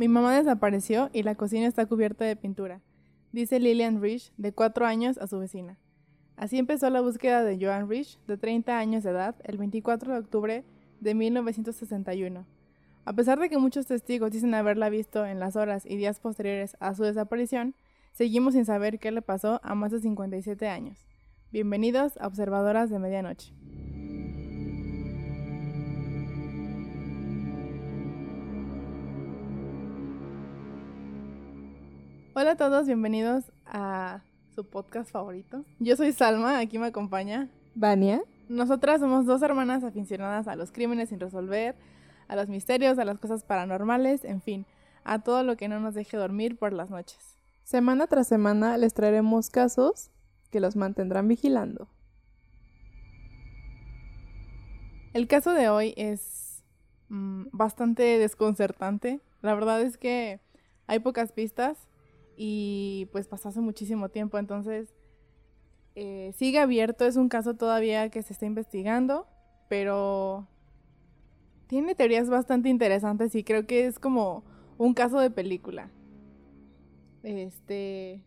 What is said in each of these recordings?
Mi mamá desapareció y la cocina está cubierta de pintura, dice Lillian Rich, de cuatro años, a su vecina. Así empezó la búsqueda de Joan Rich, de 30 años de edad, el 24 de octubre de 1961. A pesar de que muchos testigos dicen haberla visto en las horas y días posteriores a su desaparición, seguimos sin saber qué le pasó a más de 57 años. Bienvenidos a Observadoras de Medianoche. Hola a todos, bienvenidos a su podcast favorito. Yo soy Salma, aquí me acompaña Vania. Nosotras somos dos hermanas aficionadas a los crímenes sin resolver, a los misterios, a las cosas paranormales, en fin, a todo lo que no nos deje dormir por las noches. Semana tras semana les traeremos casos que los mantendrán vigilando. El caso de hoy es mm, bastante desconcertante. La verdad es que hay pocas pistas y pues pasó hace muchísimo tiempo, entonces eh, sigue abierto, es un caso todavía que se está investigando, pero tiene teorías bastante interesantes y creo que es como un caso de película. Este...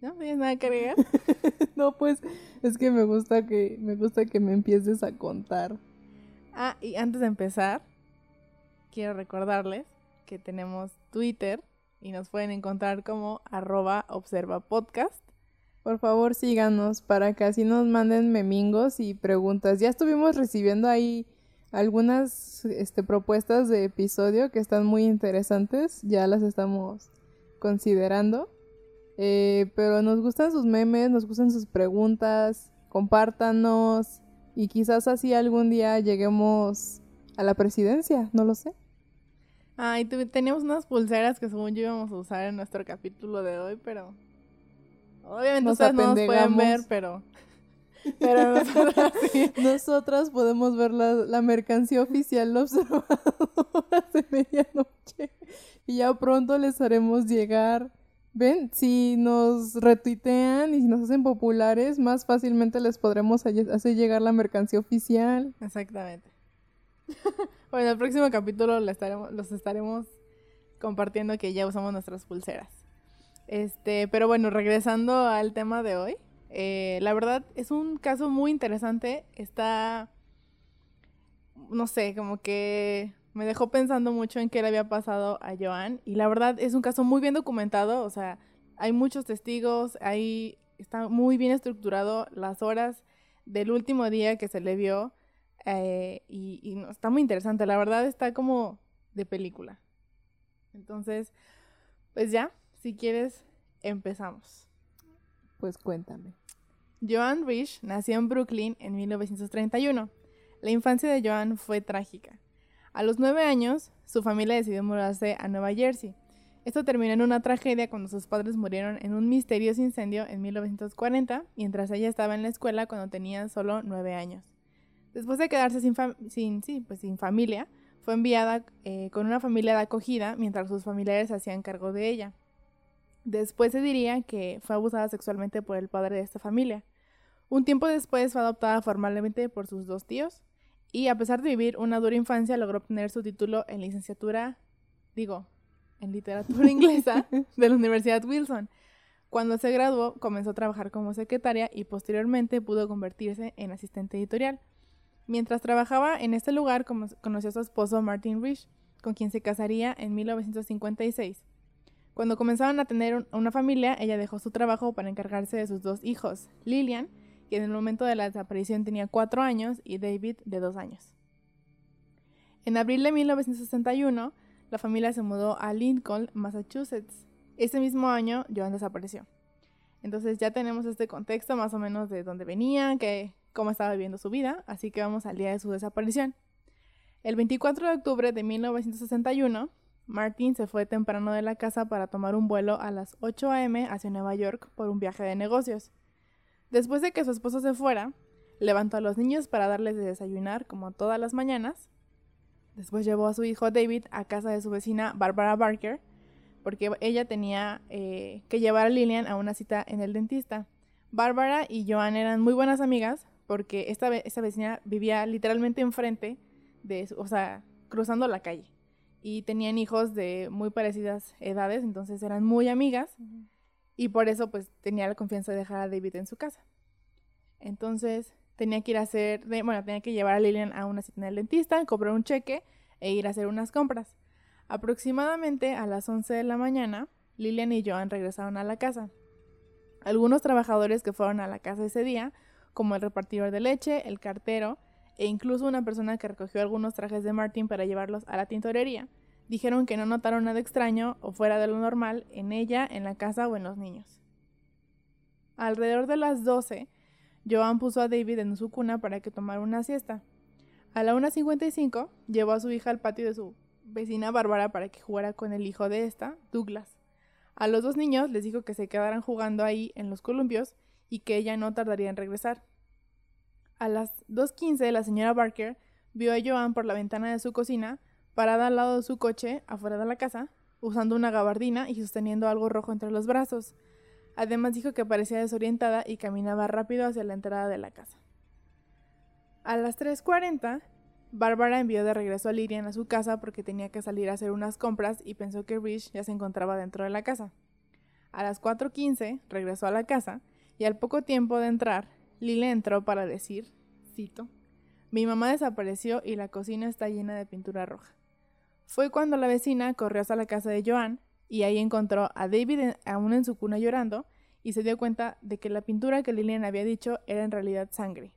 ¿No tienes nada que agregar? no, pues es que me gusta que me gusta que me empieces a contar. Ah, y antes de empezar, quiero recordarles que tenemos Twitter y nos pueden encontrar como arroba observa podcast. Por favor síganos para que así nos manden memingos y preguntas. Ya estuvimos recibiendo ahí algunas este, propuestas de episodio que están muy interesantes, ya las estamos considerando. Eh, pero nos gustan sus memes, nos gustan sus preguntas, compártanos y quizás así algún día lleguemos a la presidencia, no lo sé. Ay, teníamos unas pulseras que según yo íbamos a usar en nuestro capítulo de hoy, pero... Obviamente ustedes no nos pueden ver, pero... Pero nosotras, nosotras podemos ver la, mercancía oficial observadoras de medianoche. Y ya pronto les haremos llegar. Ven, si nos retuitean y si nos hacen populares, más fácilmente les podremos hacer llegar la mercancía oficial. Exactamente. bueno, el próximo capítulo estaremos, los estaremos compartiendo que ya usamos nuestras pulseras. Este, pero bueno, regresando al tema de hoy. Eh, la verdad es un caso muy interesante. Está, no sé, como que me dejó pensando mucho en qué le había pasado a Joan. Y la verdad es un caso muy bien documentado. O sea, hay muchos testigos, hay, está muy bien estructurado las horas del último día que se le vio. Eh, y, está muy interesante, la verdad está como de película. Entonces, pues ya, si quieres, empezamos. Pues cuéntame. Joan Rich nació en Brooklyn en 1931. La infancia de Joan fue trágica. A los nueve años, su familia decidió mudarse a Nueva Jersey. Esto terminó en una tragedia cuando sus padres murieron en un misterioso incendio en 1940, mientras ella estaba en la escuela cuando tenía solo nueve años. Después de quedarse sin, sin, sí, pues sin familia, fue enviada eh, con una familia de acogida mientras sus familiares se hacían cargo de ella. Después se diría que fue abusada sexualmente por el padre de esta familia. Un tiempo después fue adoptada formalmente por sus dos tíos y a pesar de vivir una dura infancia logró obtener su título en licenciatura, digo, en literatura inglesa de la Universidad Wilson. Cuando se graduó comenzó a trabajar como secretaria y posteriormente pudo convertirse en asistente editorial. Mientras trabajaba en este lugar, conoció a su esposo Martin Rich, con quien se casaría en 1956. Cuando comenzaron a tener una familia, ella dejó su trabajo para encargarse de sus dos hijos, Lillian, que en el momento de la desaparición tenía cuatro años, y David, de dos años. En abril de 1961, la familia se mudó a Lincoln, Massachusetts. Ese mismo año, Joan desapareció. Entonces ya tenemos este contexto más o menos de dónde venía, que cómo estaba viviendo su vida, así que vamos al día de su desaparición. El 24 de octubre de 1961, Martin se fue temprano de la casa para tomar un vuelo a las 8 a.m. hacia Nueva York por un viaje de negocios. Después de que su esposo se fuera, levantó a los niños para darles de desayunar como todas las mañanas. Después llevó a su hijo David a casa de su vecina Barbara Barker, porque ella tenía eh, que llevar a Lillian a una cita en el dentista. Barbara y Joan eran muy buenas amigas, porque esta, esta vecina vivía literalmente enfrente de, o sea, cruzando la calle. y tenían hijos de muy parecidas edades, entonces eran muy amigas y por eso pues tenía la confianza de dejar a David en su casa. Entonces tenía que ir a hacer, bueno, tenía que llevar a Lillian a una cita en el dentista, cobrar un cheque e ir a hacer unas compras. Aproximadamente a las 11 de la mañana, Lillian y Joan regresaron a la casa. Algunos trabajadores que fueron a la casa ese día, como el repartidor de leche, el cartero e incluso una persona que recogió algunos trajes de Martin para llevarlos a la tintorería, dijeron que no notaron nada extraño o fuera de lo normal en ella, en la casa o en los niños. Alrededor de las 12, Joan puso a David en su cuna para que tomara una siesta. A la 1.55 llevó a su hija al patio de su vecina Bárbara para que jugara con el hijo de esta, Douglas. A los dos niños les dijo que se quedaran jugando ahí en los columpios y que ella no tardaría en regresar. A las 2.15 la señora Barker vio a Joan por la ventana de su cocina, parada al lado de su coche, afuera de la casa, usando una gabardina y sosteniendo algo rojo entre los brazos. Además dijo que parecía desorientada y caminaba rápido hacia la entrada de la casa. A las 3.40, Bárbara envió de regreso a Lirian a su casa porque tenía que salir a hacer unas compras y pensó que Rich ya se encontraba dentro de la casa. A las 4.15 regresó a la casa y al poco tiempo de entrar, Lile entró para decir, cito, mi mamá desapareció y la cocina está llena de pintura roja. Fue cuando la vecina corrió hasta la casa de Joan y ahí encontró a David aún en su cuna llorando y se dio cuenta de que la pintura que Lillian había dicho era en realidad sangre.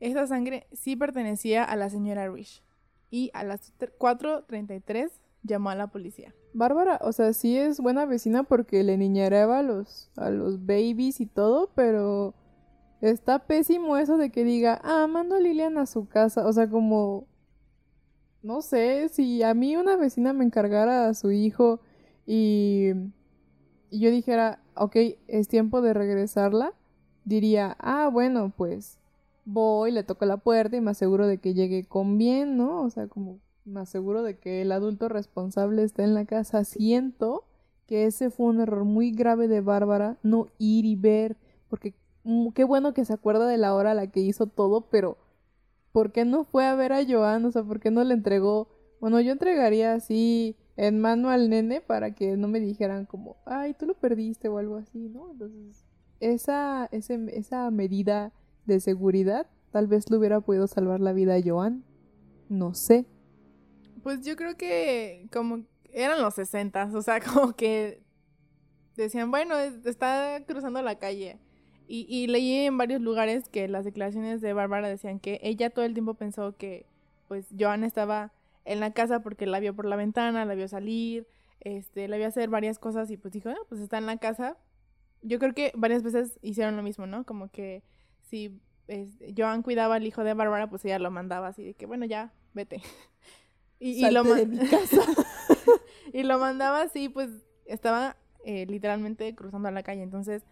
Esta sangre sí pertenecía a la señora Rich y a las 4.33 llamó a la policía. Bárbara, o sea, sí es buena vecina porque le niñeraba a los, a los babies y todo, pero Está pésimo eso de que diga, ah, mando a Lilian a su casa. O sea, como, no sé, si a mí una vecina me encargara a su hijo y, y yo dijera, ok, es tiempo de regresarla, diría, ah, bueno, pues voy, le toco la puerta y me aseguro de que llegue con bien, ¿no? O sea, como me aseguro de que el adulto responsable esté en la casa. Siento que ese fue un error muy grave de Bárbara, no ir y ver, porque Mm, qué bueno que se acuerda de la hora a la que hizo todo, pero ¿por qué no fue a ver a Joan? O sea, ¿por qué no le entregó? Bueno, yo entregaría así en mano al nene para que no me dijeran como, ay, tú lo perdiste o algo así, ¿no? Entonces, esa, esa medida de seguridad tal vez le hubiera podido salvar la vida a Joan. No sé. Pues yo creo que como eran los sesentas, o sea, como que decían, bueno, está cruzando la calle y, leí en varios lugares que las declaraciones de Bárbara decían que ella todo el tiempo pensó que pues Joan estaba en la casa porque la vio por la ventana, la vio salir, este, la vio hacer varias cosas y pues dijo, ah, pues está en la casa. Yo creo que varias veces hicieron lo mismo, ¿no? Como que si este, Joan cuidaba al hijo de Bárbara, pues ella lo mandaba así de que, bueno, ya, vete. y, lo de mi casa. y lo mandaba así, pues estaba eh, literalmente cruzando la calle. Entonces,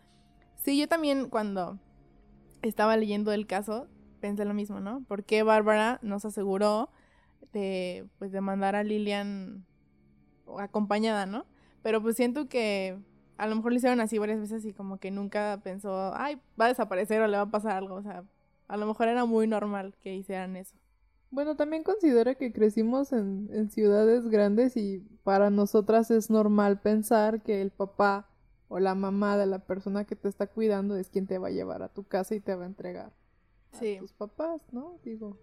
Sí, yo también cuando estaba leyendo el caso pensé lo mismo, ¿no? ¿Por qué Bárbara nos aseguró de, pues, de mandar a Lilian acompañada, ¿no? Pero pues siento que a lo mejor lo hicieron así varias veces y como que nunca pensó, ay, va a desaparecer o le va a pasar algo. O sea, a lo mejor era muy normal que hicieran eso. Bueno, también considera que crecimos en, en ciudades grandes y para nosotras es normal pensar que el papá o la mamá de la persona que te está cuidando es quien te va a llevar a tu casa y te va a entregar a tus papás, ¿no? Digo,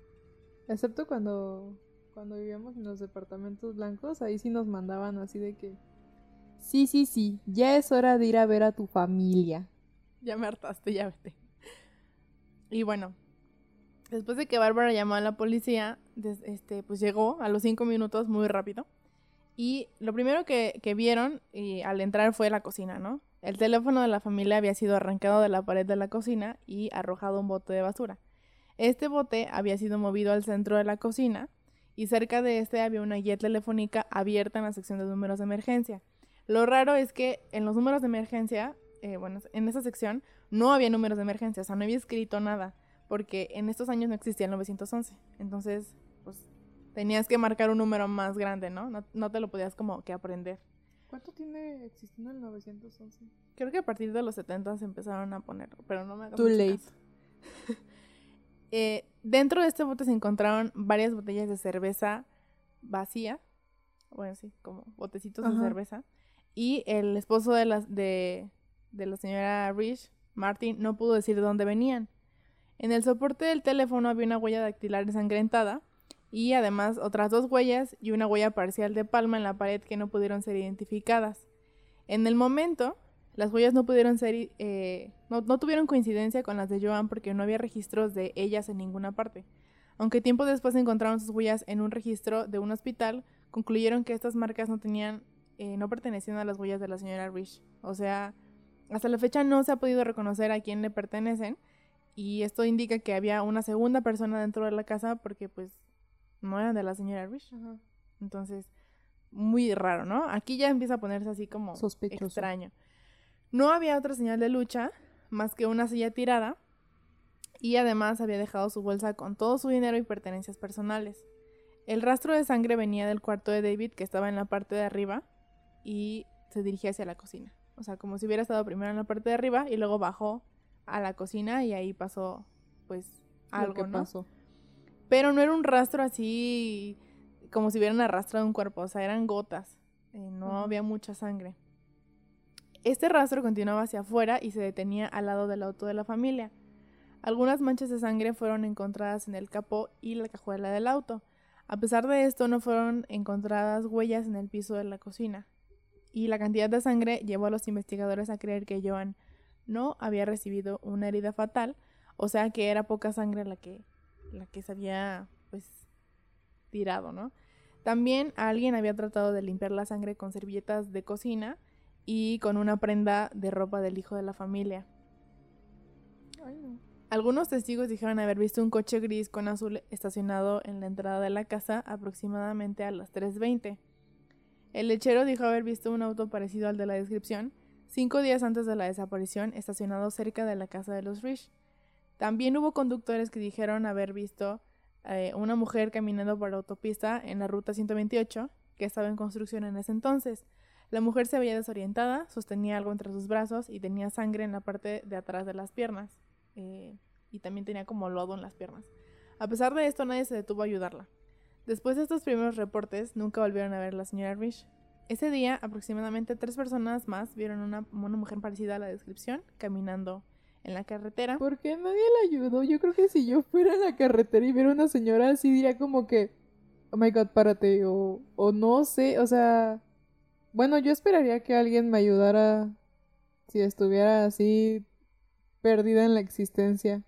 excepto cuando cuando vivíamos en los departamentos blancos, ahí sí nos mandaban así de que sí, sí, sí, ya es hora de ir a ver a tu familia. Ya me hartaste, ya vete. Y bueno, después de que Bárbara llamó a la policía, este, pues llegó a los cinco minutos muy rápido. Y lo primero que, vieron y al entrar fue la cocina, ¿no? El teléfono de la familia había sido arrancado de la pared de la cocina y arrojado un bote de basura. Este bote había sido movido al centro de la cocina y cerca de este había una guía telefónica abierta en la sección de números de emergencia. Lo raro es que en los números de emergencia, eh, bueno, en esa sección no había números de emergencia, o sea, no había escrito nada, porque en estos años no existía el 911. Entonces, pues tenías que marcar un número más grande, ¿no? No, te lo podías como que aprender. ¿Cuánto tiene existiendo el 911? Creo que a partir de los 70 se empezaron a poner, pero no me hagas Too late. Eh, dentro de este bote se encontraron varias botellas de cerveza vacía bueno, sí, como botecitos de cerveza. Y el esposo de la, de, de la señora Rich, Martin, no pudo decir de dónde venían. En el soporte del teléfono había una huella dactilar ensangrentada y además otras dos huellas y una huella parcial de palma en la pared que no pudieron ser identificadas. En el momento, las huellas no pudieron ser, eh, no, tuvieron coincidencia con las de Joan porque no había registros de ellas en ninguna parte. Aunque tiempo después encontraron sus huellas en un registro de un hospital, concluyeron que estas marcas no tenían, eh, no pertenecían a las huellas de la señora Rich. O sea, hasta la fecha no se ha podido reconocer a quién le pertenecen y esto indica que había una segunda persona dentro de la casa porque pues no eran de la señora Rich. Entonces, muy raro, ¿no? Aquí ya empieza a ponerse así como Sospechoso. extraño. No había otra señal de lucha más que una silla tirada y además había dejado su bolsa con todo su dinero y pertenencias personales. El rastro de sangre venía del cuarto de David, que estaba en la parte de arriba, y se dirigía hacia la cocina. O sea, como si hubiera estado primero en la parte de arriba y luego bajó a la cocina y ahí pasó, pues, algo, que pasó. Pero no era un rastro así como si hubieran arrastrado un cuerpo, o sea, eran gotas. Eh, no había mucha sangre. Este rastro continuaba hacia afuera y se detenía al lado del auto de la familia. Algunas manchas de sangre fueron encontradas en el capó y la cajuela del auto. A pesar de esto, no fueron encontradas huellas en el piso de la cocina, y la cantidad de sangre llevó a los investigadores a creer que Joan no había recibido una herida fatal, o sea que era poca sangre la que, la que se había pues tirado, ¿no? También alguien había tratado de limpiar la sangre con servilletas de cocina y con una prenda de ropa del hijo de la familia. Algunos testigos dijeron haber visto un coche gris con azul estacionado en la entrada de la casa aproximadamente a las 3.20. El lechero dijo haber visto un auto parecido al de la descripción, cinco días antes de la desaparición, estacionado cerca de la casa de los Rich. También hubo conductores que dijeron haber visto eh, una mujer caminando por la autopista en la ruta 128, que estaba en construcción en ese entonces. La mujer se veía desorientada, sostenía algo entre sus brazos y tenía sangre en la parte de atrás de las piernas. Eh, y también tenía como lodo en las piernas. A pesar de esto, nadie se detuvo a ayudarla. Después de estos primeros reportes, nunca volvieron a ver a la señora Rich. Ese día, aproximadamente tres personas más vieron una, una mujer parecida a la descripción caminando en la carretera. ¿Por qué nadie la ayudó? Yo creo que si yo fuera a la carretera y viera una señora así, diría como que, oh my god, párate, o, o no sé, o sea, bueno, yo esperaría que alguien me ayudara si estuviera así perdida en la existencia.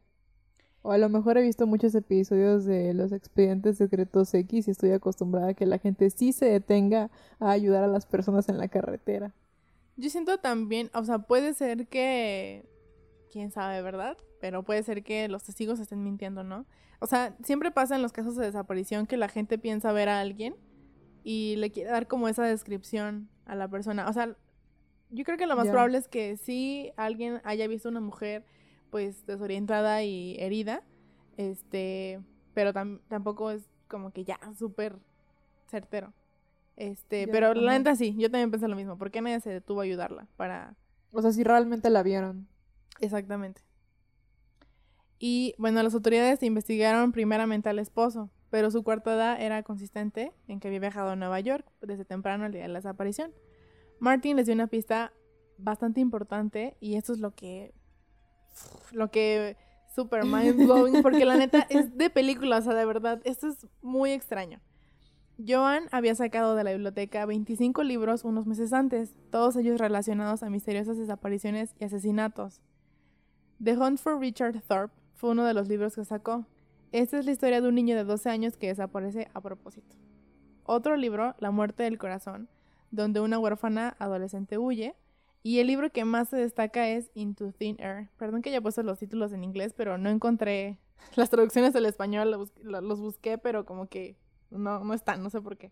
O a lo mejor he visto muchos episodios de los expedientes secretos X y estoy acostumbrada a que la gente sí se detenga a ayudar a las personas en la carretera. Yo siento también, o sea, puede ser que, quién sabe, ¿verdad? Pero puede ser que los testigos estén mintiendo, ¿no? O sea, siempre pasa en los casos de desaparición que la gente piensa ver a alguien y le quiere dar como esa descripción a la persona. O sea, yo creo que lo más probable es que sí alguien haya visto una mujer pues desorientada y herida, este, pero tampoco es como que ya súper certero. Este, pero la neta sí, yo también pensé lo mismo. ¿Por qué nadie se detuvo a ayudarla? Para. O sea, si realmente la vieron. Exactamente. Y bueno, las autoridades investigaron primeramente al esposo, pero su cuarta era consistente en que había viajado a Nueva York desde temprano el día de la desaparición. Martin les dio una pista bastante importante y esto es lo que lo que super mind blowing, porque la neta es de película, o sea, de verdad, esto es muy extraño. Joan había sacado de la biblioteca 25 libros unos meses antes, todos ellos relacionados a misteriosas desapariciones y asesinatos. The Hunt for Richard Thorpe fue uno de los libros que sacó. Esta es la historia de un niño de 12 años que desaparece a propósito. Otro libro, La muerte del corazón, donde una huérfana adolescente huye, y el libro que más se destaca es Into Thin Air. Perdón que haya puesto los títulos en inglés, pero no encontré las traducciones del español, los, busqué, pero como que no, no están, no sé por qué.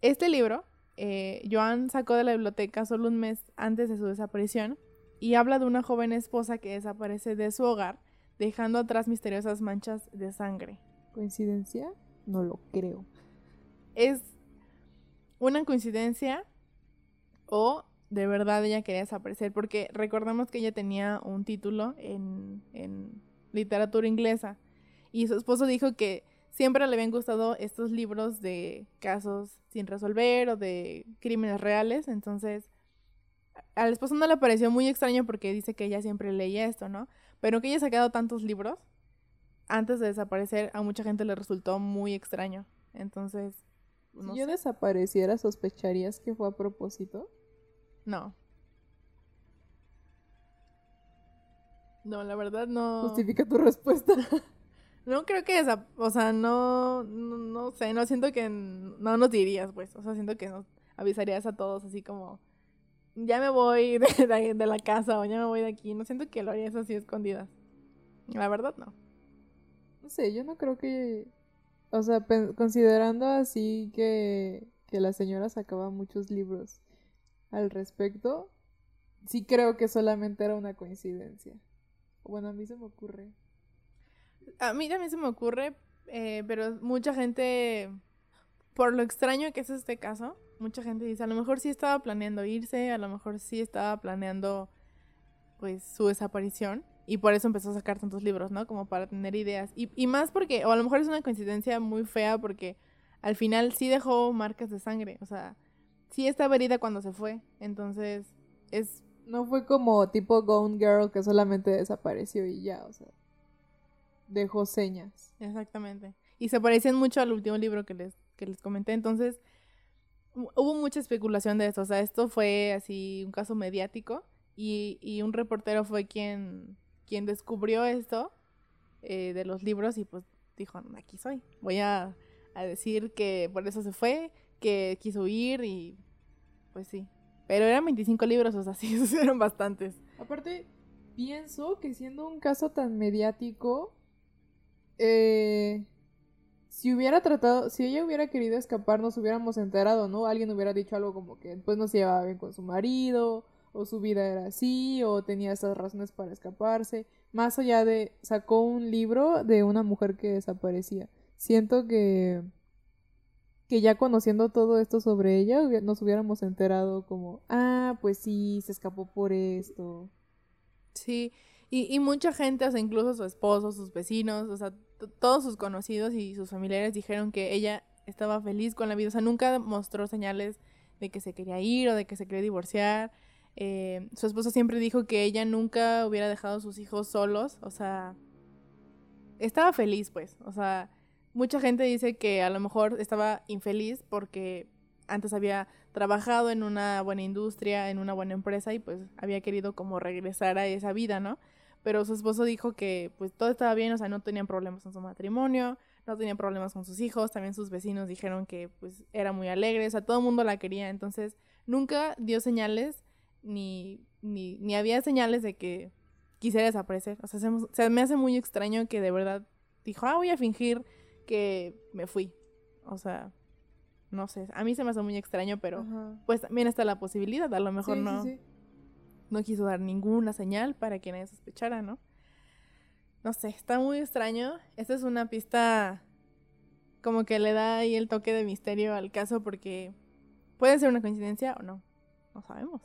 Este libro, eh, Joan sacó de la biblioteca solo un mes antes de su desaparición y habla de una joven esposa que desaparece de su hogar, dejando atrás misteriosas manchas de sangre. ¿Coincidencia? No lo creo. Es una coincidencia o de verdad ella quería desaparecer, porque recordamos que ella tenía un título en, en literatura inglesa y su esposo dijo que siempre le habían gustado estos libros de casos sin resolver o de crímenes reales. Entonces, al esposo no le pareció muy extraño porque dice que ella siempre leía esto, ¿no? Pero que ella sacado tantos libros antes de desaparecer, a mucha gente le resultó muy extraño. Entonces, si yo desapareciera, ¿sospecharías que fue a propósito? No. No, la verdad no. Justifica tu respuesta. no creo que esa, o sea, no, no, sé, no siento que no nos dirías, pues, o sea, siento que nos avisarías a todos así como, ya me voy de, de la casa o ya me voy de aquí, no siento que lo harías así escondidas. La verdad no. No sé, yo no creo que o sea, considerando así que, que la señora sacaba muchos libros al respecto, sí creo que solamente era una coincidencia. Bueno, a mí se me ocurre. A mí también se me ocurre, eh, pero mucha gente, por lo extraño que es este caso, mucha gente dice, a lo mejor sí estaba planeando irse, a lo mejor sí estaba planeando pues su desaparición. Y por eso empezó a sacar tantos libros, ¿no? Como para tener ideas. Y, y más porque, o a lo mejor es una coincidencia muy fea porque al final sí dejó marcas de sangre. O sea, sí estaba herida cuando se fue. Entonces, es... No fue como tipo Gone Girl que solamente desapareció y ya, o sea. Dejó señas. Exactamente. Y se parecen mucho al último libro que les, que les comenté. Entonces, hubo mucha especulación de esto. O sea, esto fue así un caso mediático. Y, y un reportero fue quien quien descubrió esto eh, de los libros y pues dijo, aquí soy, voy a, decir que por eso se fue, que quiso huir y pues sí. Pero eran 25 libros, o sea, sí, eran bastantes. Aparte, pienso que siendo un caso tan mediático, eh, si hubiera tratado, si ella hubiera querido escapar, nos hubiéramos enterado, ¿no? Alguien hubiera dicho algo como que pues no se llevaba bien con su marido, o su vida era así, o tenía estas razones para escaparse. Más allá de, sacó un libro de una mujer que desaparecía. Siento que, que ya conociendo todo esto sobre ella, nos hubiéramos enterado como, ah, pues sí, se escapó por esto. Sí, y, y mucha gente, o sea, incluso su esposo, sus vecinos, o sea, todos sus conocidos y sus familiares dijeron que ella estaba feliz con la vida, o sea, nunca mostró señales de que se quería ir o de que se quería divorciar. Eh, su esposo siempre dijo que ella nunca hubiera dejado a sus hijos solos, o sea, estaba feliz pues, o sea, mucha gente dice que a lo mejor estaba infeliz porque antes había trabajado en una buena industria, en una buena empresa y pues había querido como regresar a esa vida, ¿no? Pero su esposo dijo que pues todo estaba bien, o sea, no tenían problemas en su matrimonio, no tenían problemas con sus hijos, también sus vecinos dijeron que pues era muy alegre, o sea, todo el mundo la quería, entonces nunca dio señales ni, ni, ni había señales de que quisiera desaparecer. O sea, se, me hace muy extraño que de verdad dijo, ah, voy a fingir que me fui. O sea, no sé, a mí se me hace muy extraño, pero pues también está la posibilidad, a lo mejor no, no quiso dar ninguna señal para que nadie sospechara, ¿no? No sé, está muy extraño. Esta es una pista como que le da ahí el toque de misterio al caso porque puede ser una coincidencia o no, no sabemos.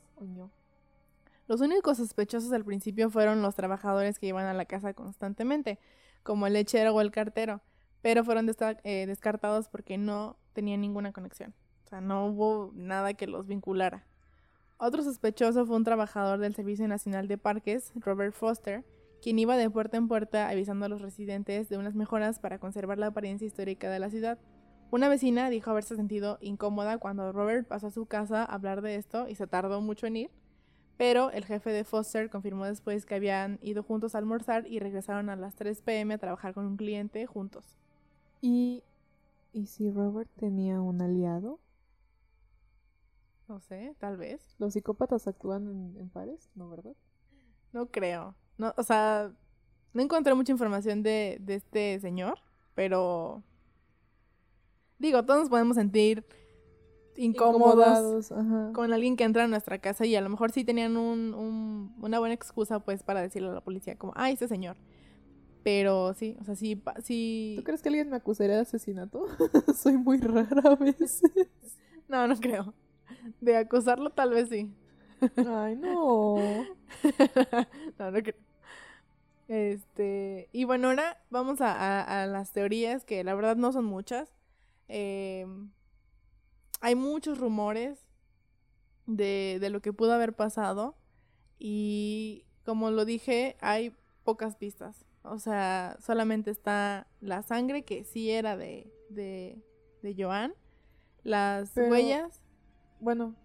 Los únicos sospechosos al principio fueron los trabajadores que iban a la casa constantemente, como el lechero o el cartero, pero fueron eh, descartados porque no tenían ninguna conexión. O sea, no hubo nada que los vinculara. Otro sospechoso fue un trabajador del Servicio Nacional de Parques, Robert Foster, quien iba de puerta en puerta avisando a los residentes de unas mejoras para conservar la apariencia histórica de la ciudad. Una vecina dijo haberse sentido incómoda cuando Robert pasó a su casa a hablar de esto y se tardó mucho en ir, pero el jefe de Foster confirmó después que habían ido juntos a almorzar y regresaron a las 3 pm a trabajar con un cliente juntos. ¿Y, ¿y si Robert tenía un aliado? No sé, tal vez. ¿Los psicópatas actúan en, en pares? ¿No, verdad? No creo. No, o sea, no encontré mucha información de, de este señor, pero Digo, todos nos podemos sentir incómodos con alguien que entra a nuestra casa y a lo mejor sí tenían un, una buena excusa pues para decirle a la policía como, ay, ese señor. Pero sí, o sea, sí, sí... ¿Tú crees que alguien me acusaría de asesinato? Soy muy rara a veces. no, no creo. De acusarlo tal vez sí. Ay, no. no, no creo. Este, y bueno, ahora vamos a, a- a las teorías, que la verdad no son muchas. Em, hay muchos rumores de, de lo que pudo haber pasado. Y como lo dije, hay pocas pistas. O sea, solamente está la sangre que sí era de, de, de Joan. Las Pero- huellas. Bueno,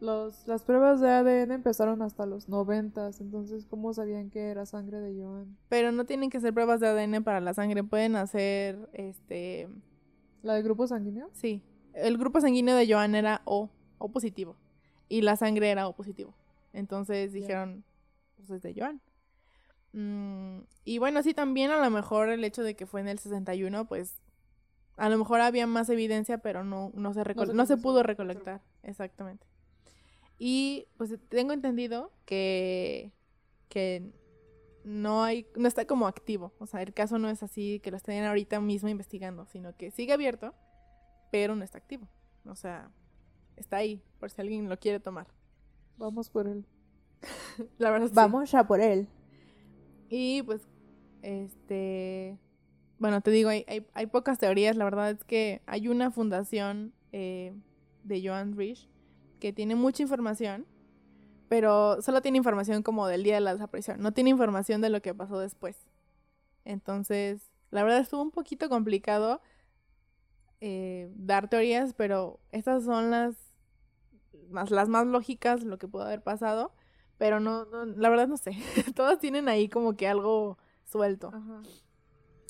los, las pruebas de ADN empezaron hasta los noventas, entonces ¿cómo sabían que era sangre de Joan? Pero no tienen que ser pruebas de ADN para la sangre. Pueden hacer, este, ¿La de grupo sanguíneo? Sí, el grupo sanguíneo de Joan era O, O positivo, y la sangre era O positivo. Entonces dijeron, pues es de Joan. Mm, y bueno, sí, también a lo mejor el hecho de que fue en el 61, pues a lo mejor había más evidencia, pero no, no, se, se no se pudo recolectar. Exactamente. Y pues tengo entendido que, que no hay, no está como activo. O sea, el caso no es así que lo estén ahorita mismo investigando, sino que sigue abierto, pero no está activo. O sea, está ahí, por si alguien lo quiere tomar. Vamos por él. La verdad sí. Vamos ya por él. Y pues, este, bueno, te digo, hay, hay, hay pocas teorías. La verdad es que hay una fundación eh, de Joan Rich que tiene mucha información, pero solo tiene información como del día de la desaparición. No tiene información de lo que pasó después. Entonces, la verdad estuvo un poquito complicado eh, dar teorías, pero estas son las más, las más lógicas, lo que pudo haber pasado. Pero no, no, la verdad no sé. Todas tienen ahí como que algo suelto. Ajá.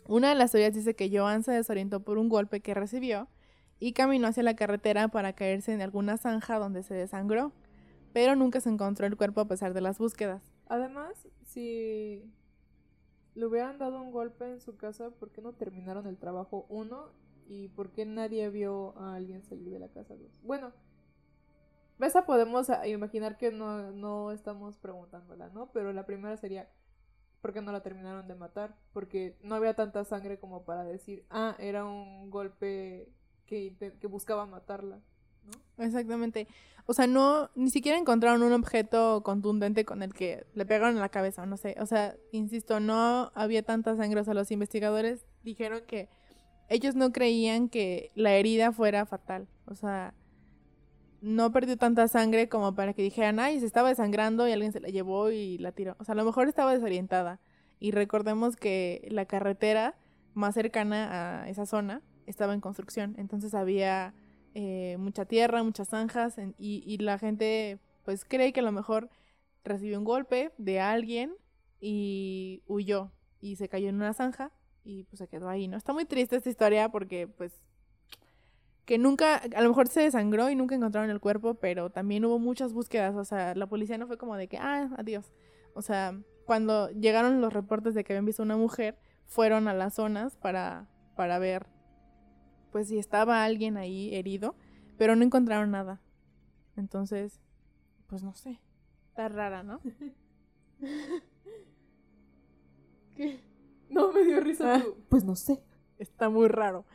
Una de las teorías dice que Joan se desorientó por un golpe que recibió y caminó hacia la carretera para caerse en alguna zanja donde se desangró, pero nunca se encontró el cuerpo a pesar de las búsquedas. Además, si le hubieran dado un golpe en su casa, ¿por qué no terminaron el trabajo uno? ¿Y por qué nadie vio a alguien salir de la casa dos? Bueno, esa podemos imaginar que no, no estamos preguntándola, ¿no? Pero la primera sería, ¿por qué no la terminaron de matar? Porque no había tanta sangre como para decir, ah, era un golpe que, que buscaba matarla, ¿no? Exactamente. O sea, no, ni siquiera encontraron un objeto contundente con el que le pegaron en la cabeza, no sé. O sea, insisto, no había tanta sangre. O sea, los investigadores dijeron que ellos no creían que la herida fuera fatal. O sea, no perdió tanta sangre como para que dijeran, ay, se estaba desangrando y alguien se la llevó y la tiró. O sea, a lo mejor estaba desorientada. Y recordemos que la carretera más cercana a esa zona estaba en construcción. Entonces había eh, mucha tierra, muchas zanjas y, y la gente pues cree que a lo mejor recibió un golpe de alguien y huyó y se cayó en una zanja y pues se quedó ahí, ¿no? Está muy triste esta historia porque pues que nunca, a lo mejor se desangró y nunca encontraron el cuerpo, pero también hubo muchas búsquedas, o sea, la policía no fue como de que, ah, adiós. O sea, cuando llegaron los reportes de que habían visto una mujer, fueron a las zonas para, para ver pues si estaba alguien ahí herido, pero no encontraron nada. Entonces, pues no sé. Está rara, ¿no? ¿Qué? No, me dio risa Ah. tú. Pues no sé. Está muy raro.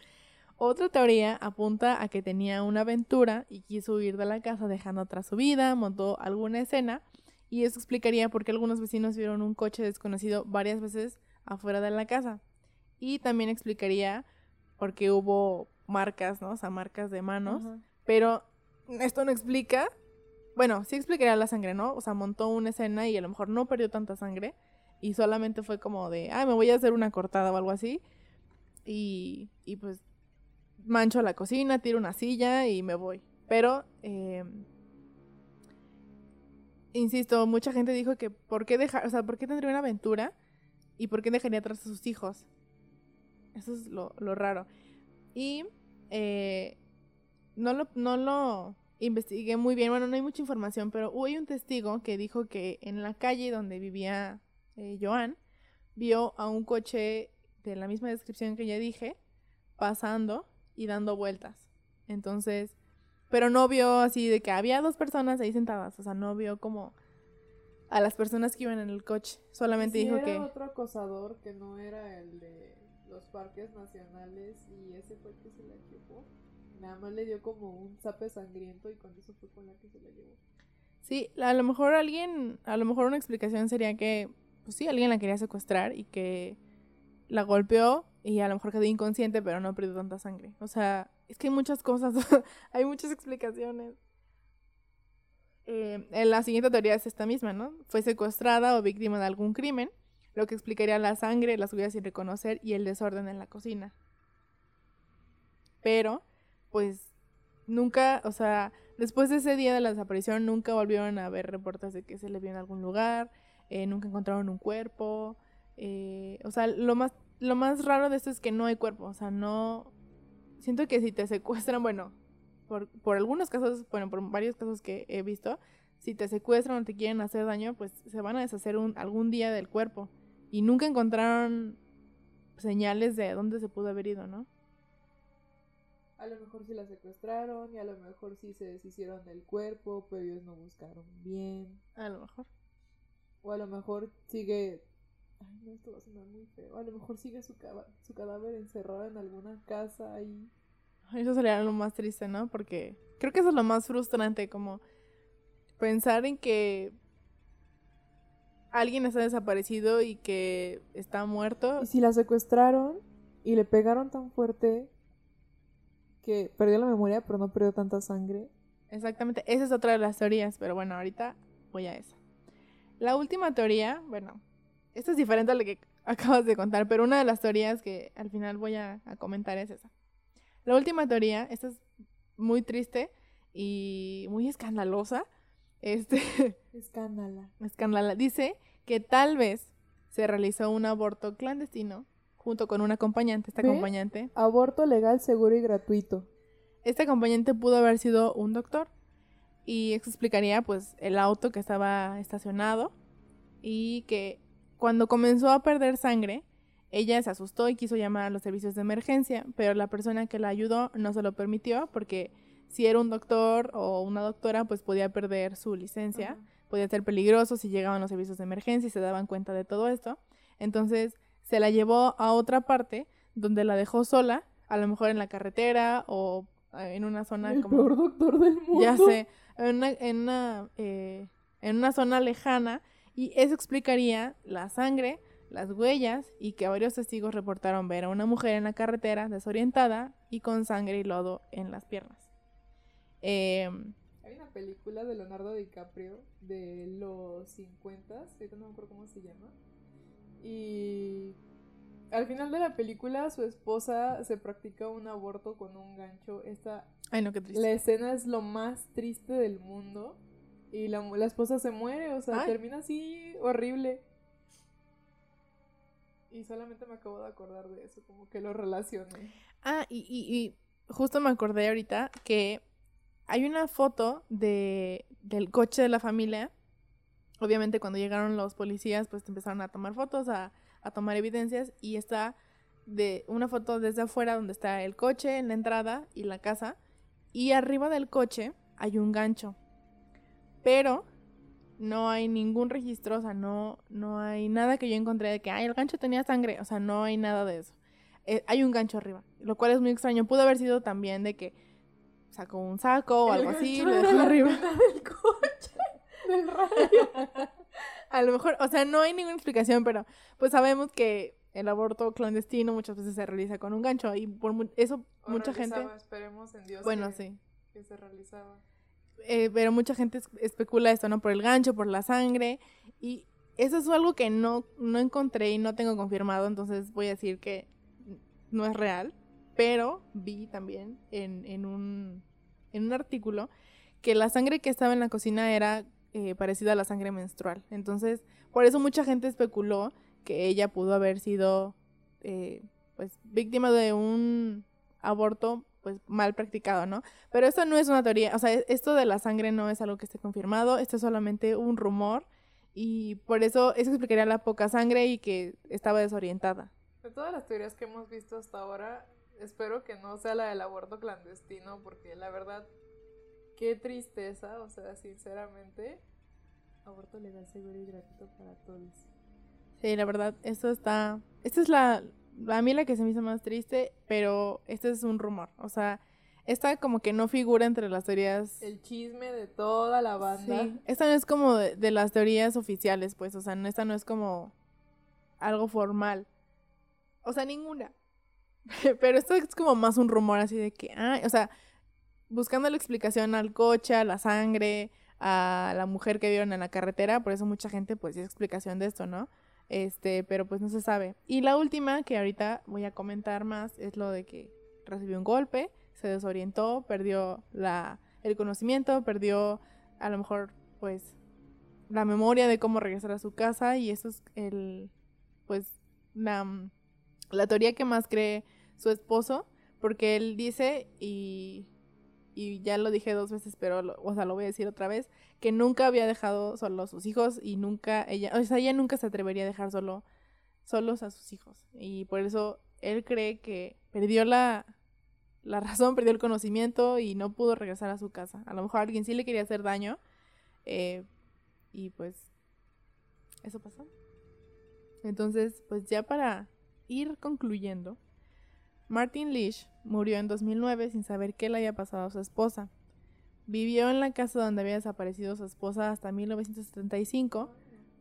Otra teoría apunta a que tenía una aventura y quiso huir de la casa dejando atrás su vida, montó alguna escena y eso explicaría por qué algunos vecinos vieron un coche desconocido varias veces afuera de la casa. Y también explicaría por qué hubo marcas, ¿no? O sea, marcas de manos. Pero esto no explica. Bueno, sí explicaría la sangre, ¿no? O sea, montó una escena y a lo mejor no perdió tanta sangre. Y solamente fue como de, ay, me voy a hacer una cortada o algo así. Y, y pues mancho la cocina, tiro una silla y me voy. Pero, eh, insisto, mucha gente dijo que por qué dejar, o sea, por qué tendría una aventura y por qué dejaría atrás a sus hijos. Eso es lo, lo raro. Y eh, no, lo, no lo investigué muy bien, bueno, no hay mucha información, pero hubo un testigo que dijo que en la calle donde vivía eh, Joan, vio a un coche de la misma descripción que ya dije, pasando y dando vueltas. Entonces, pero no vio así de que había dos personas ahí sentadas, o sea, no vio como a las personas que iban en el coche, solamente dijo era que... otro acosador que no era el de los parques nacionales y ese fue el que se la llevó. Nada más le dio como un zape sangriento y con eso fue con la que se la llevó. Sí, a lo mejor alguien, a lo mejor una explicación sería que pues sí, alguien la quería secuestrar y que la golpeó y a lo mejor quedó inconsciente, pero no perdió tanta sangre. O sea, es que hay muchas cosas, hay muchas explicaciones. Eh, la siguiente teoría es esta misma, ¿no? Fue secuestrada o víctima de algún crimen, lo que explicaría la sangre, las huellas sin reconocer y el desorden en la cocina. Pero, pues, nunca, o sea, después de ese día de la desaparición, nunca volvieron a ver reportes de que se le vio en algún lugar, eh, nunca encontraron un cuerpo. Eh, o sea, lo más, lo más raro de esto es que no hay cuerpo, o sea, no... Siento que si te secuestran, bueno, por, por algunos casos, bueno, por varios casos que he visto, si te secuestran o te quieren hacer daño, pues se van a deshacer un, algún día del cuerpo. Y nunca encontraron señales de dónde se pudo haber ido, ¿no? A lo mejor sí la secuestraron y a lo mejor sí se deshicieron del cuerpo, pero ellos no buscaron bien. A lo mejor. O a lo mejor sigue... Ay, no, esto va a sonar muy feo. A lo mejor sigue su, su cadáver encerrado en alguna casa ahí. Eso sería lo más triste, ¿no? Porque creo que eso es lo más frustrante, como pensar en que alguien está desaparecido y que está muerto. Y si la secuestraron y le pegaron tan fuerte que perdió la memoria, pero no perdió tanta sangre. Exactamente, esa es otra de las teorías, pero bueno, ahorita voy a esa. La última teoría, bueno, esta es diferente a la que acabas de contar, pero una de las teorías que al final voy a, a comentar es esa. La última teoría, esta es muy triste y muy escandalosa. Este. Escándala. Escándala. Dice que tal vez se realizó un aborto clandestino junto con un acompañante. Este acompañante. Aborto legal, seguro y gratuito. Este acompañante pudo haber sido un doctor. Y eso explicaría, pues, el auto que estaba estacionado. Y que cuando comenzó a perder sangre, ella se asustó y quiso llamar a los servicios de emergencia, pero la persona que la ayudó no se lo permitió porque si era un doctor o una doctora, pues podía perder su licencia, podía ser peligroso si llegaban los servicios de emergencia y se daban cuenta de todo esto. Entonces se la llevó a otra parte donde la dejó sola, a lo mejor en la carretera o eh, en una zona El peor doctor del mundo. Ya sé, en una, en una, eh, en una zona lejana y eso explicaría la sangre las huellas y que varios testigos reportaron ver a una mujer en la carretera desorientada y con sangre y lodo en las piernas. Em, Hay una película de Leonardo DiCaprio de los 50, ahorita no me acuerdo cómo se llama. Y al final de la película su esposa se practica un aborto con un gancho. Esta, Ay, no, qué triste. La escena es lo más triste del mundo. Y la, la esposa se muere, o sea, termina así horrible. Y solamente me acabo de acordar de eso, como que lo relacioné. Ah, y, y, justo me acordé ahorita que hay una foto de, del coche de la familia. Obviamente cuando llegaron los policías, pues empezaron a tomar fotos, a, a tomar evidencias, y está de una foto desde afuera donde está el coche en la entrada y la casa, y arriba del coche hay un gancho. Pero no hay ningún registro, o sea, no, no hay nada que yo encontré de que, ay, el gancho tenía sangre, o sea, no hay nada de eso. Eh, hay un gancho arriba, lo cual es muy extraño. Pudo haber sido también de que sacó un saco o algo así lo dejó arriba. Del coche, del radio. A lo mejor, o sea, no hay ninguna explicación, pero pues sabemos que el aborto clandestino muchas veces se realiza con un gancho y por eso mucha gente... Esperemos en Dios bueno, sí. que se realizaba. Eh, pero mucha gente especula esto, ¿no? Por el gancho, por la sangre. Y eso es algo que no, no encontré y no tengo confirmado, entonces voy a decir que no es real. Pero vi también en, en, un, en un artículo que la sangre que estaba en la cocina era eh, parecida a la sangre menstrual. Entonces, por eso mucha gente especuló que ella pudo haber sido eh, pues víctima de un aborto pues mal practicado, ¿no? Pero esto no es una teoría, o sea, e-, esto de la sangre no es algo que esté confirmado, esto es solamente un rumor y por eso eso explicaría la poca sangre y que estaba desorientada. De todas las teorías que hemos visto hasta ahora, espero que no sea la del aborto clandestino, porque la verdad, qué tristeza, o sea, sinceramente, aborto legal, seguro y gratuito para todos. Sí, la verdad, esto está, esta es la, a mí la que se me hizo más triste, pero este es un rumor. O sea, esta como que no figura entre las teorías. El chisme de toda la banda. Sí, esta no es como de, las teorías oficiales, pues. O sea, esta no es como algo formal. O sea, ninguna. Pero esto es como más un rumor así de que, ah, o sea, buscando la explicación al coche, a la sangre, a la mujer que vieron en la carretera, por eso mucha gente pues dice explicación de esto, ¿no? Este, pero pues no se sabe. Y la última que ahorita voy a comentar más es lo de que recibió un golpe, se desorientó, perdió la, el conocimiento, perdió a lo mejor pues la memoria de cómo regresar a su casa y eso es el pues la, la teoría que más cree su esposo porque él dice y y ya lo dije dos veces, pero, o sea, lo voy a decir otra vez, que nunca había dejado solo a sus hijos y nunca, ella, o sea, ella nunca se atrevería a dejar solo, solos a sus hijos. Y por eso él cree que perdió la, la razón, perdió el conocimiento y no pudo regresar a su casa. A lo mejor alguien sí le quería hacer daño eh, y pues eso pasó. Entonces, pues ya para ir concluyendo, Martin Leach murió en 2009 sin saber qué le había pasado a su esposa. Vivió en la casa donde había desaparecido su esposa hasta 1975,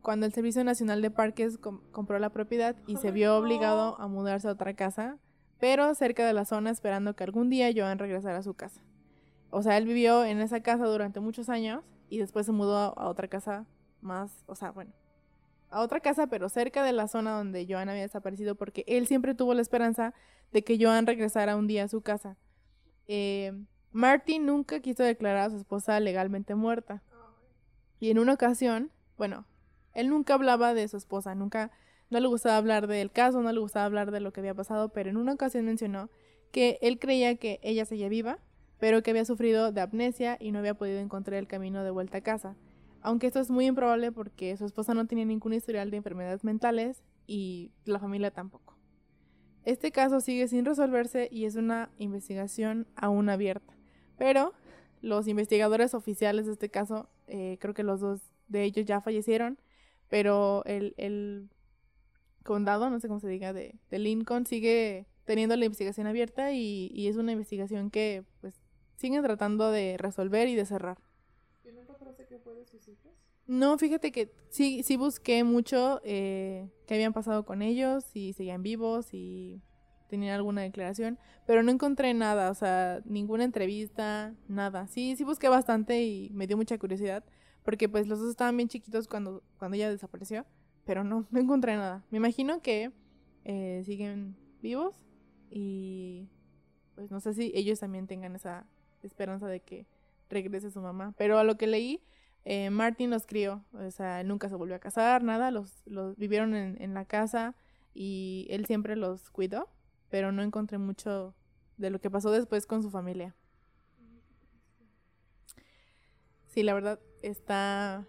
cuando el Servicio Nacional de Parques compró la propiedad y se vio obligado a mudarse a otra casa, pero cerca de la zona esperando que algún día Joan regresara a su casa. O sea, él vivió en esa casa durante muchos años y después se mudó a otra casa más, o sea, bueno, a otra casa, pero cerca de la zona donde Joan había desaparecido, porque él siempre tuvo la esperanza de que Joan regresara un día a su casa. Eh, Martin nunca quiso declarar a su esposa legalmente muerta. Y en una ocasión, bueno, él nunca hablaba de su esposa, nunca, no le gustaba hablar del caso, no le gustaba hablar de lo que había pasado, pero en una ocasión mencionó que él creía que ella seguía viva, pero que había sufrido de amnesia y no había podido encontrar el camino de vuelta a casa. Aunque esto es muy improbable porque su esposa no tenía ningún historial de enfermedades mentales y la familia tampoco. Este caso sigue sin resolverse y es una investigación aún abierta. Pero los investigadores oficiales de este caso, eh, creo que los dos de ellos ya fallecieron, pero el, condado, no sé cómo se diga, de, Lincoln sigue teniendo la investigación abierta y, y, es una investigación que pues siguen tratando de resolver y de cerrar. No, fíjate que sí, sí busqué mucho eh, qué habían pasado con ellos, si seguían vivos, si tenían alguna declaración, pero no encontré nada, o sea, ninguna entrevista, nada. Sí, sí busqué bastante y me dio mucha curiosidad, porque pues los dos estaban bien chiquitos cuando, cuando ella desapareció, pero no, no encontré nada. Me imagino que eh, siguen vivos y pues no sé si ellos también tengan esa esperanza de que regrese su mamá, pero a lo que leí eh, Martin los crió, o sea, nunca se volvió a casar, nada, los, los vivieron en, en, la casa y él siempre los cuidó, pero no encontré mucho de lo que pasó después con su familia. Sí, la verdad está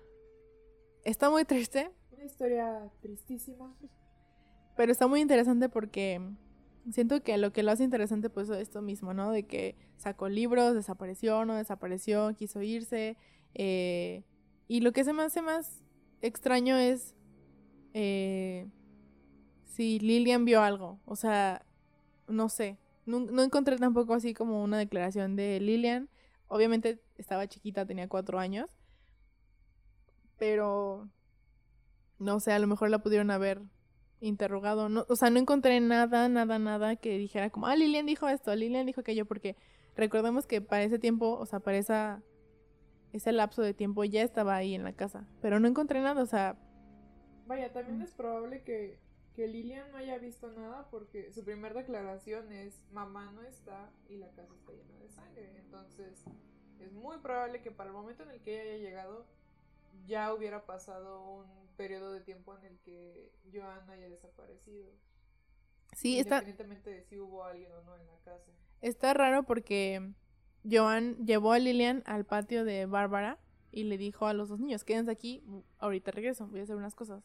está muy triste. Una historia tristísima. Pero está muy interesante porque siento que lo que lo hace interesante pues es esto mismo, ¿no? De que sacó libros, desapareció, no desapareció, quiso irse, eh, y lo que se me hace más extraño es eh, si Lilian vio algo. O sea, no sé. No, no, encontré tampoco así como una declaración de Lilian. Obviamente estaba chiquita, tenía cuatro años. Pero no sé, a lo mejor la pudieron haber interrogado. No, o sea, no encontré nada, nada, nada que dijera como, ah, Lilian dijo esto, Lilian dijo aquello, porque recordemos que para ese tiempo, o sea, para esa ese lapso de tiempo ya estaba ahí en la casa, pero no encontré nada, o sea... Vaya, también es probable que, que Lilian no haya visto nada porque su primera declaración es mamá no está y la casa está llena de sangre, entonces es muy probable que para el momento en el que ella haya llegado ya hubiera pasado un periodo de tiempo en el que Joan haya desaparecido. Sí, está... Independientemente de si hubo alguien o no en la casa. Está raro porque Joan llevó a Lilian al patio de Bárbara y le dijo a los dos niños, quédense aquí, ahorita regreso, voy a hacer unas cosas.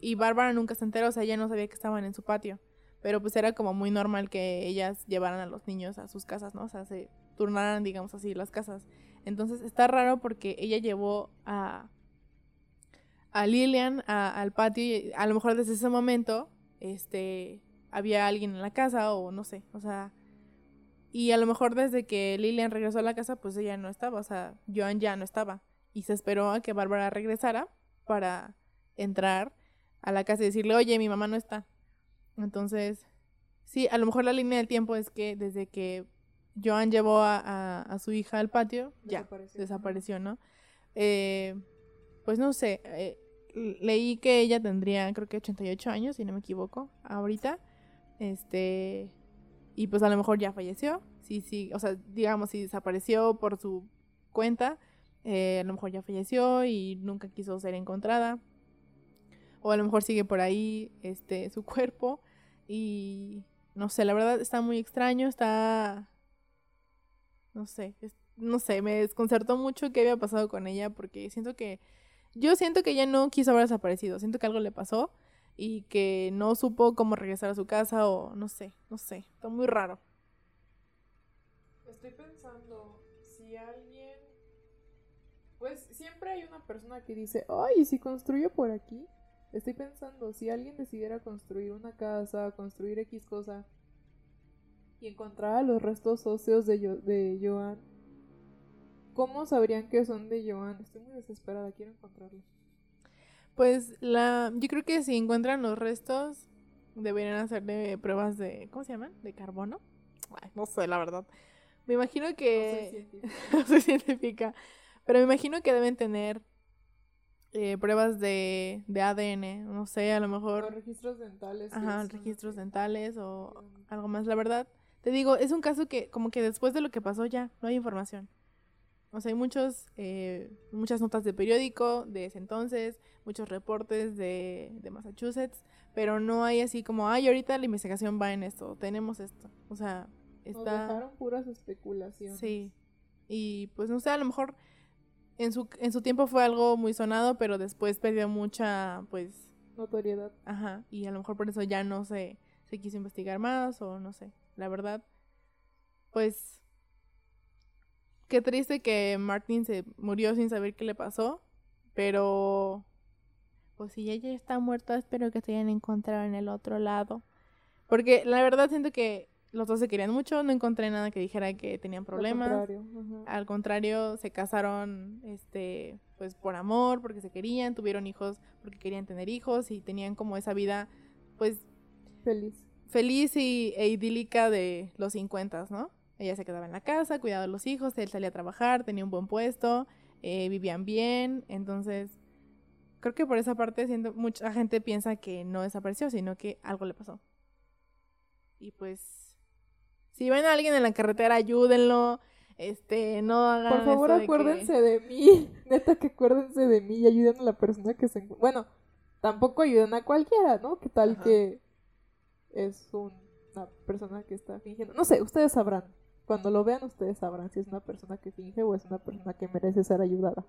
Y Bárbara nunca se enteró, o sea, ella no sabía que estaban en su patio. Pero pues era como muy normal que ellas llevaran a los niños a sus casas, ¿no? O sea, se turnaran, digamos así, las casas. Entonces está raro porque ella llevó a, a Lilian al patio y a lo mejor desde ese momento, este, había alguien en la casa o no sé, o sea, y a lo mejor desde que Lilian regresó a la casa, pues ella no estaba, o sea, Joan ya no estaba. Y se esperó a que Bárbara regresara para entrar a la casa y decirle, oye, mi mamá no está. Entonces, sí, a lo mejor la línea del tiempo es que desde que Joan llevó a, su hija al patio, ya, desapareció, ¿no? Eh, pues no sé, eh, leí que ella tendría creo que 88 años, si no me equivoco, ahorita. Este, y pues a lo mejor ya falleció. Sí, sí, o sea, digamos, si desapareció por su cuenta, eh, a lo mejor ya falleció y nunca quiso ser encontrada. O a lo mejor sigue por ahí este su cuerpo y no sé, la verdad está muy extraño, está no sé, no sé, me desconcertó mucho qué había pasado con ella porque siento que yo siento que ella no quiso haber desaparecido, siento que algo le pasó y que no supo cómo regresar a su casa o no sé, no sé, está muy raro. Estoy pensando si alguien pues siempre hay una persona que dice, "Ay, si construyo por aquí?" Estoy pensando si alguien decidiera construir una casa, construir X cosa y encontrara los restos óseos de, de Joan ¿Cómo sabrían que son de Joan? Estoy muy desesperada, quiero encontrarlos. Pues la, yo creo que si encuentran los restos, deberían hacerle pruebas de, ¿cómo se llaman? ¿De carbono? no sé, la verdad. Me imagino que... No soy científica. Pero me imagino que deben tener eh, pruebas de, de ADN, no sé, a lo mejor... O registros dentales. Ajá, registros dentales o algo más. La verdad, te digo, es un caso que como que después de lo que pasó ya no hay información. O sea, hay muchos, eh, muchas notas de periódico de ese entonces, muchos reportes de, de Massachusetts, pero no hay así como, ay, ahorita la investigación va en esto, tenemos esto. O sea, está... Nos dejaron puras especulaciones. Sí. Y pues no sé, a lo mejor en su, en su tiempo fue algo muy sonado, pero después perdió mucha, pues... Notoriedad. Ajá. Y a lo mejor por eso ya no se, se quiso investigar más o no sé. La verdad, pues Qué triste que Martin se murió sin saber qué le pasó, pero pues si ella está muerta, espero que se hayan encontrado en el otro lado. Porque la verdad siento que los dos se querían mucho, no encontré nada que dijera que tenían problemas. Al contrario, Al contrario se casaron este pues por amor, porque se querían, tuvieron hijos porque querían tener hijos y tenían como esa vida pues feliz. Feliz y, e idílica de los 50, ¿no? Ella se quedaba en la casa, cuidaba de los hijos, él salía a trabajar, tenía un buen puesto, eh, vivían bien, entonces creo que por esa parte siento, mucha gente piensa que no desapareció, sino que algo le pasó. Y pues, si ven a alguien en la carretera, ayúdenlo. Este, no hagan Por favor, acuérdense de, mí. Neta, que acuérdense de mí y ayuden a la persona que se Bueno, tampoco ayuden a cualquiera, ¿no? ¿Qué tal que es una persona que está fingiendo? No sé, ustedes sabrán. Cuando lo vean ustedes sabrán si es una persona que finge o es una persona que merece ser ayudada.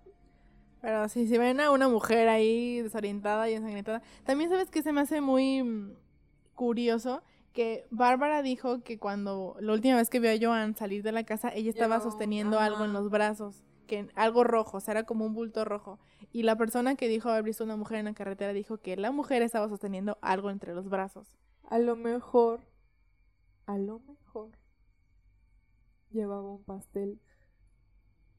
Pero si se ven a una mujer ahí desorientada y ensangrentada, también sabes que se me hace muy mm, curioso que Bárbara dijo que cuando la última vez que vio a Joan salir de la casa, ella estaba sosteniendo algo en los brazos, que algo rojo, o sea, era como un bulto rojo. Y la persona que dijo haber visto una mujer en la carretera dijo que la mujer estaba sosteniendo algo entre los brazos. A lo mejor, a lo mejor llevaba un pastel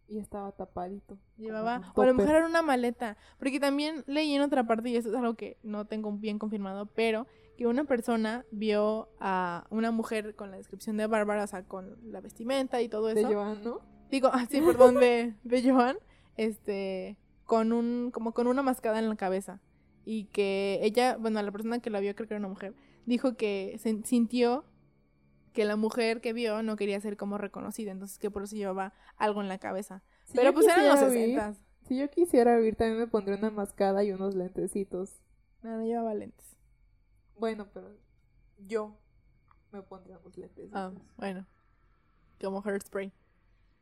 y estaba tapadito. Llevaba, o a lo mejor era una maleta, porque también leí en otra parte, y eso es algo que no tengo bien confirmado, pero que una persona vio a una mujer con la descripción de Bárbara, o sea, con la vestimenta y todo eso. De Joan, ¿no? Digo, ah, sí, perdón, de, de Joan, este, con un, como con una mascada en la cabeza. Y que ella, bueno, la persona que la vio, creo que era una mujer, dijo que se sintió que la mujer que vio no quería ser como reconocida, entonces que por eso llevaba algo en la cabeza. Pero pues eran los 60. Si yo quisiera vivir, también me pondría una mascada y unos lentecitos. No, no llevaba lentes. Bueno, pero yo me pondría unos lentecitos. Ah, bueno. Como Hairspray.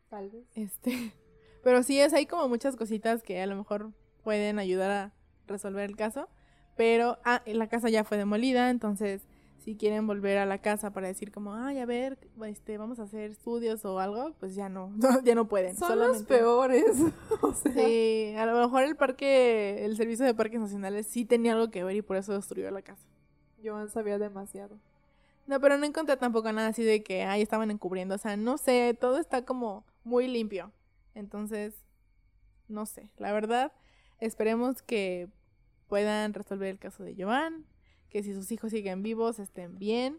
Tal vez. Este. Pero sí es, hay como muchas cositas que a lo mejor pueden ayudar a resolver el caso. Pero, ah, la casa ya fue demolida, entonces si quieren volver a la casa para decir como, ay, a ver, este, vamos a hacer estudios o algo, pues ya no, ya no pueden. Son los peores. Sí, a lo mejor el parque, el servicio de parques nacionales sí tenía algo que ver y por eso destruyó la casa. Joan sabía demasiado. No, pero no encontré tampoco nada así de que, ay, estaban encubriendo, o sea, no sé, todo está como muy limpio. Entonces, no sé, la verdad, esperemos que puedan resolver el caso de Joan, que si sus hijos siguen vivos estén bien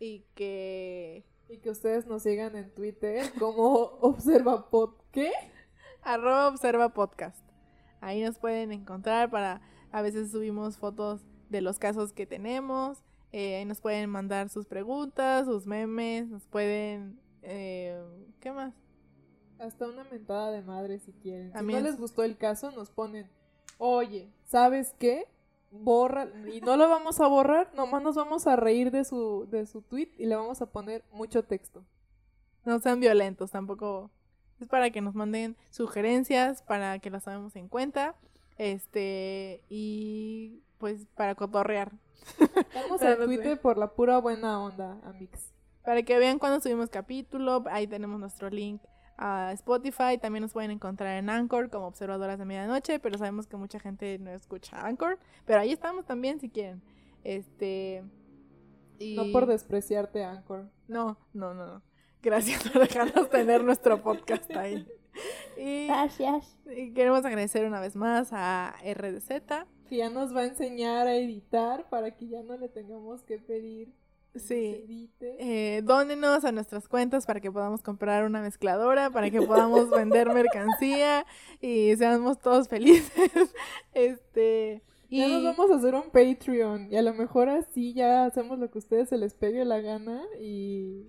y que y que ustedes nos sigan en Twitter como observa pod ¿qué? arroba observa podcast. Ahí nos pueden encontrar para a veces subimos fotos de los casos que tenemos. Eh, ahí nos pueden mandar sus preguntas, sus memes, nos pueden eh, ¿qué más? Hasta una mentada de madre si quieren. También si no es- les gustó el caso, nos ponen, oye, ¿sabes qué? Borra, y no lo vamos a borrar, nomás nos vamos a reír de su, de su tweet y le vamos a poner mucho texto. No sean violentos, tampoco es para que nos manden sugerencias, para que las tomemos en cuenta, este y pues para cotorrear, Vamos a. Twitter por la pura buena onda, amix. para que vean cuando subimos capítulo, ahí tenemos nuestro link a Spotify, también nos pueden encontrar en Anchor como observadoras de medianoche, pero sabemos que mucha gente no escucha Anchor, pero ahí estamos también si quieren. Este y... No por despreciarte, Anchor. No, no, no, no. Gracias por dejarnos tener nuestro podcast ahí. Y, Gracias. y queremos agradecer una vez más a RDZ. Que ya nos va a enseñar a editar para que ya no le tengamos que pedir. Sí. Eh, dónenos a nuestras cuentas para que podamos comprar una mezcladora, para que podamos vender mercancía y seamos todos felices. Este. Y Ya nos vamos a hacer un Patreon y a lo mejor así ya hacemos lo que a ustedes se les pegue la gana y,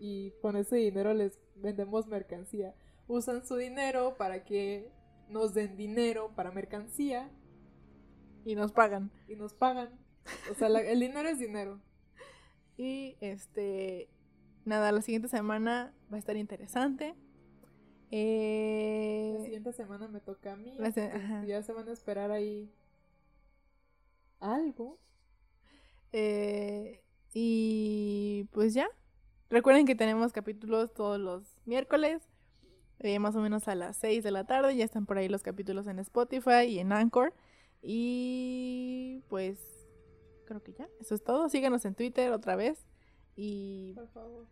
y con ese dinero les vendemos mercancía. Usan su dinero para que nos den dinero para mercancía y nos pagan. y nos pagan. O sea, la- el dinero es dinero. Y este. Nada, la siguiente semana va a estar interesante. La Eh, siguiente semana me toca a mí. La se- entonces ajá. ya se van a esperar ahí algo. Eh, y pues ya. Recuerden que tenemos capítulos todos los miércoles, eh, más o menos a las 6 de la tarde. Ya están por ahí los capítulos en Spotify y en Anchor. Y pues creo que ya. Eso es todo. Síganos en Twitter otra vez. Y, Por favor.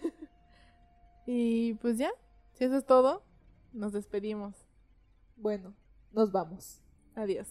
y pues ya. Si eso es todo, nos despedimos. Bueno, nos vamos. Adiós.